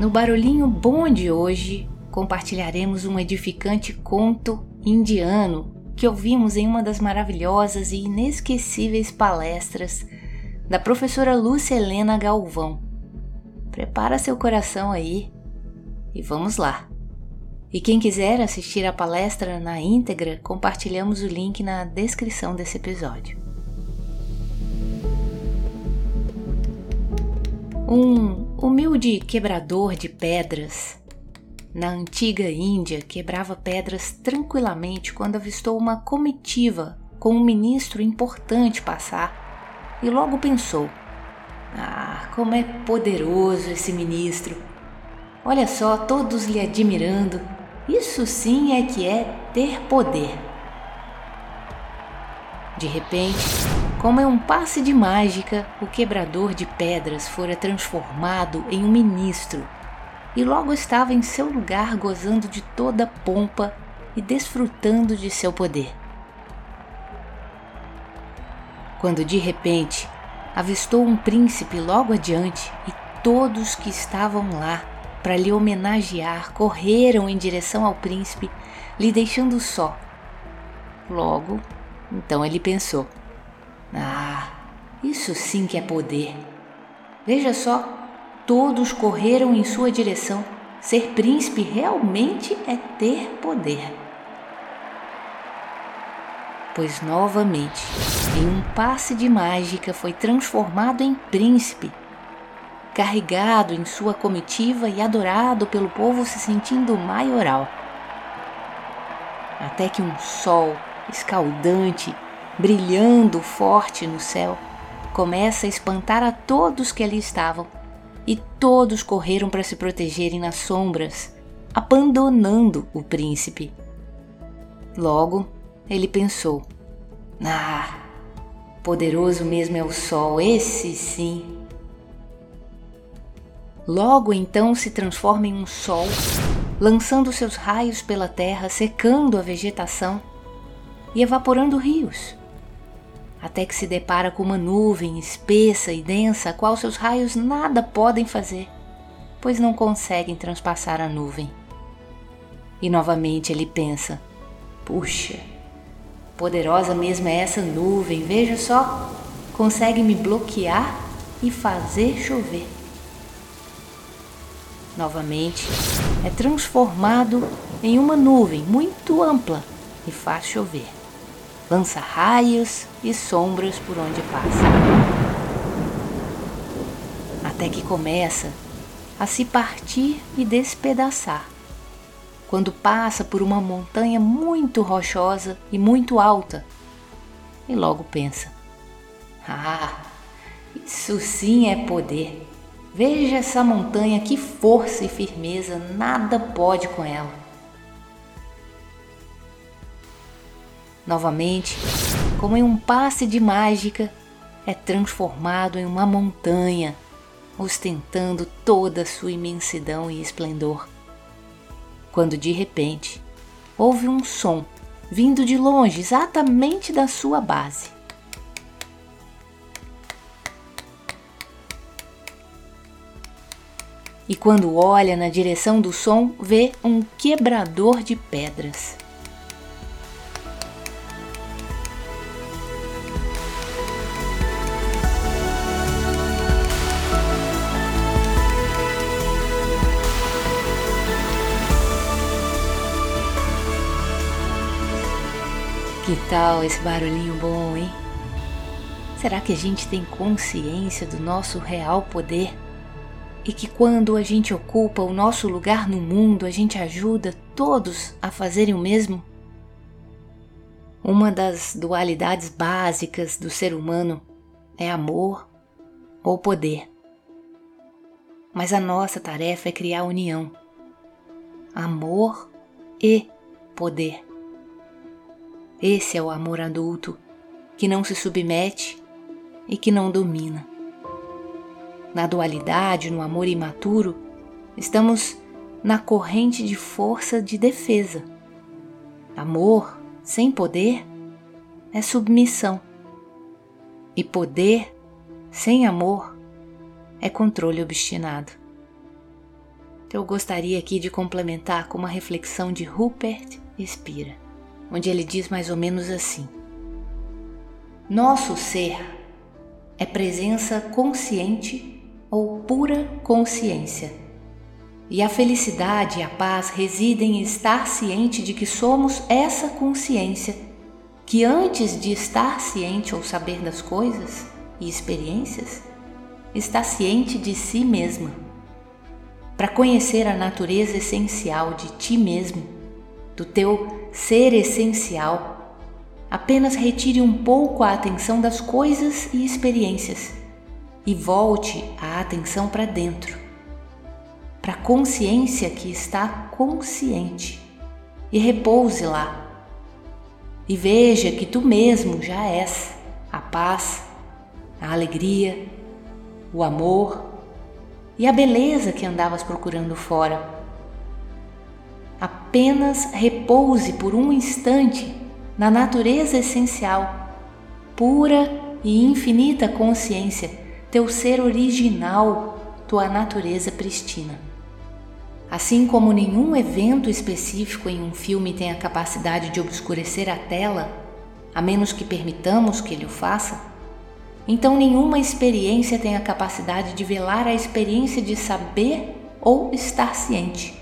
No barulhinho bom de hoje, compartilharemos um edificante conto indiano que ouvimos em uma das maravilhosas e inesquecíveis palestras da professora Lúcia Helena Galvão. Prepara seu coração aí e vamos lá. E quem quiser assistir a palestra na íntegra, compartilhamos o link na descrição desse episódio. Um humilde quebrador de pedras. Na antiga Índia, quebrava pedras tranquilamente quando avistou uma comitiva com um ministro importante passar e logo pensou: Ah, como é poderoso esse ministro! Olha só, todos lhe admirando. Isso sim é que é ter poder. De repente, como é um passe de mágica, o quebrador de pedras fora transformado em um ministro e logo estava em seu lugar gozando de toda pompa e desfrutando de seu poder. Quando de repente avistou um príncipe logo adiante e todos que estavam lá para lhe homenagear correram em direção ao príncipe, lhe deixando só. Logo, então ele pensou: ah, isso sim que é poder. Veja só, todos correram em sua direção. Ser príncipe realmente é ter poder. Pois novamente, em um passe de mágica, foi transformado em príncipe, carregado em sua comitiva e adorado pelo povo se sentindo maioral. Até que um sol escaldante brilhando forte no céu, começa a espantar a todos que ali estavam, e todos correram para se protegerem nas sombras, abandonando o príncipe. Logo, ele pensou: Ah, poderoso mesmo é o sol, esse sim. Logo então se transforma em um sol, lançando seus raios pela terra, secando a vegetação e evaporando rios até que se depara com uma nuvem espessa e densa, a qual seus raios nada podem fazer, pois não conseguem transpassar a nuvem. E novamente ele pensa: puxa, poderosa mesmo é essa nuvem, veja só, consegue me bloquear e fazer chover. Novamente, é transformado em uma nuvem muito ampla e faz chover lança raios e sombras por onde passa. Até que começa a se partir e despedaçar. Quando passa por uma montanha muito rochosa e muito alta, e logo pensa: Ah, isso sim é poder. Veja essa montanha, que força e firmeza, nada pode com ela. Novamente, como em um passe de mágica, é transformado em uma montanha, ostentando toda a sua imensidão e esplendor. Quando de repente houve um som vindo de longe, exatamente da sua base. E quando olha na direção do som, vê um quebrador de pedras. Que tal esse barulhinho bom, hein? Será que a gente tem consciência do nosso real poder? E que quando a gente ocupa o nosso lugar no mundo, a gente ajuda todos a fazerem o mesmo? Uma das dualidades básicas do ser humano é amor ou poder. Mas a nossa tarefa é criar união. amor e poder. Esse é o amor adulto que não se submete e que não domina. Na dualidade, no amor imaturo, estamos na corrente de força de defesa. Amor sem poder é submissão. E poder sem amor é controle obstinado. Eu gostaria aqui de complementar com uma reflexão de Rupert Spira, onde ele diz mais ou menos assim: Nosso ser é presença consciente ou pura consciência. E a felicidade e a paz residem em estar ciente de que somos essa consciência que antes de estar ciente ou saber das coisas e experiências, está ciente de si mesma. Para conhecer a natureza essencial de ti mesmo, do teu ser essencial, apenas retire um pouco a atenção das coisas e experiências e volte a atenção para dentro, para a consciência que está consciente e repouse lá. E veja que tu mesmo já és a paz, a alegria, o amor e a beleza que andavas procurando fora. Apenas repouse por um instante na natureza essencial, pura e infinita consciência, teu ser original, tua natureza pristina. Assim como nenhum evento específico em um filme tem a capacidade de obscurecer a tela, a menos que permitamos que ele o faça, então, nenhuma experiência tem a capacidade de velar a experiência de saber ou estar ciente,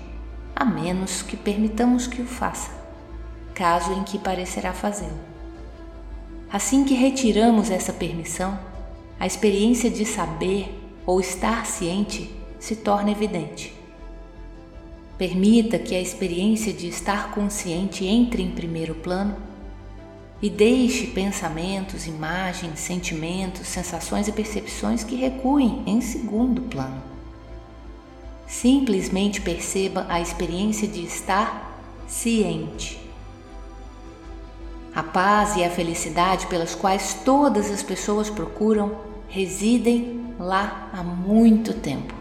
a menos que permitamos que o faça, caso em que parecerá fazê-lo. Assim que retiramos essa permissão, a experiência de saber ou estar ciente se torna evidente. Permita que a experiência de estar consciente entre em primeiro plano e deixe pensamentos, imagens, sentimentos, sensações e percepções que recuem em segundo plano. Simplesmente perceba a experiência de estar ciente. A paz e a felicidade pelas quais todas as pessoas procuram residem lá há muito tempo.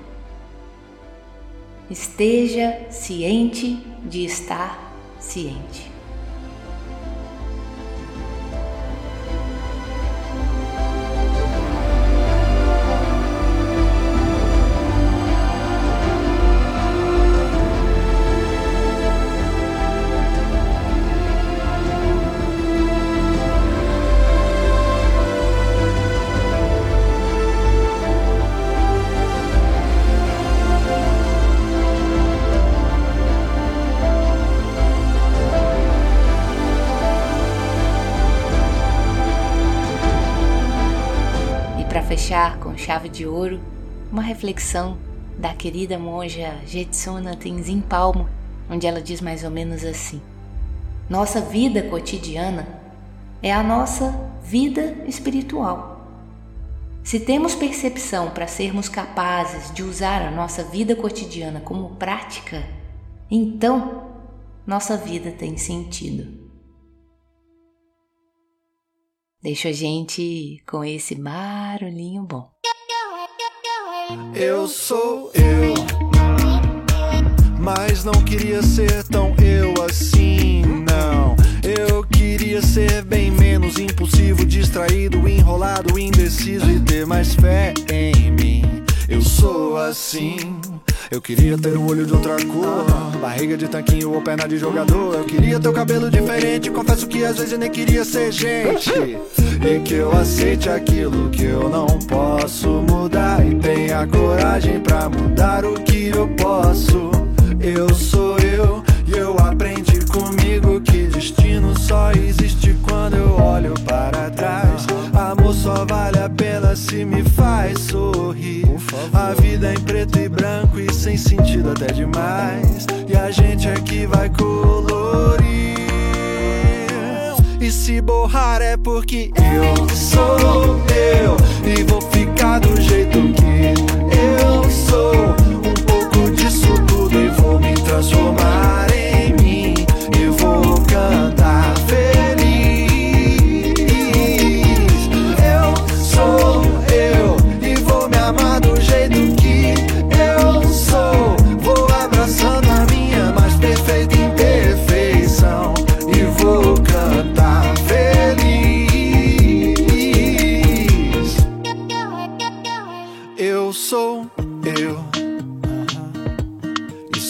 Esteja ciente de estar ciente. Fechar com chave de ouro uma reflexão da querida monja Jetsuna Tenzin Palmo, onde ela diz mais ou menos assim: Nossa vida cotidiana é a nossa vida espiritual. Se temos percepção para sermos capazes de usar a nossa vida cotidiana como prática, então nossa vida tem sentido. Deixa a gente com esse barulhinho bom. Eu sou eu, mas não queria ser tão eu assim, não. Eu queria ser bem menos impulsivo, distraído, enrolado, indeciso e ter mais fé em mim. Eu sou assim. Eu queria ter o olho de outra cor, barriga de tanquinho ou perna de jogador. Eu queria ter o cabelo diferente, confesso que às vezes eu nem queria ser gente. E que eu aceite aquilo que eu não posso mudar. E tenha coragem pra mudar o que eu posso. Eu sou eu e eu aprendi comigo que destino só existe quando eu olho para trás. Amor só vale a pena se me faz sorrir. A vida é em preto e branco e sem sentido até demais. E a gente aqui vai colorir. E se borrar é porque eu sou eu. E vou ficar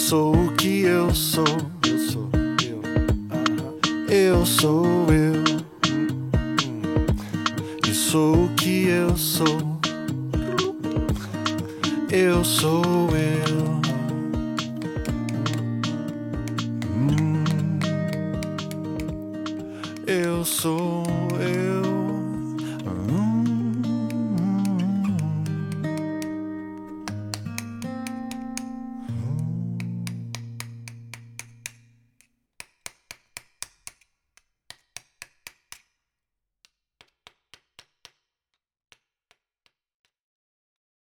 sou o que eu sou. Eu sou eu. Eu sou eu. E sou o que eu sou. Eu sou eu. Hum. Eu sou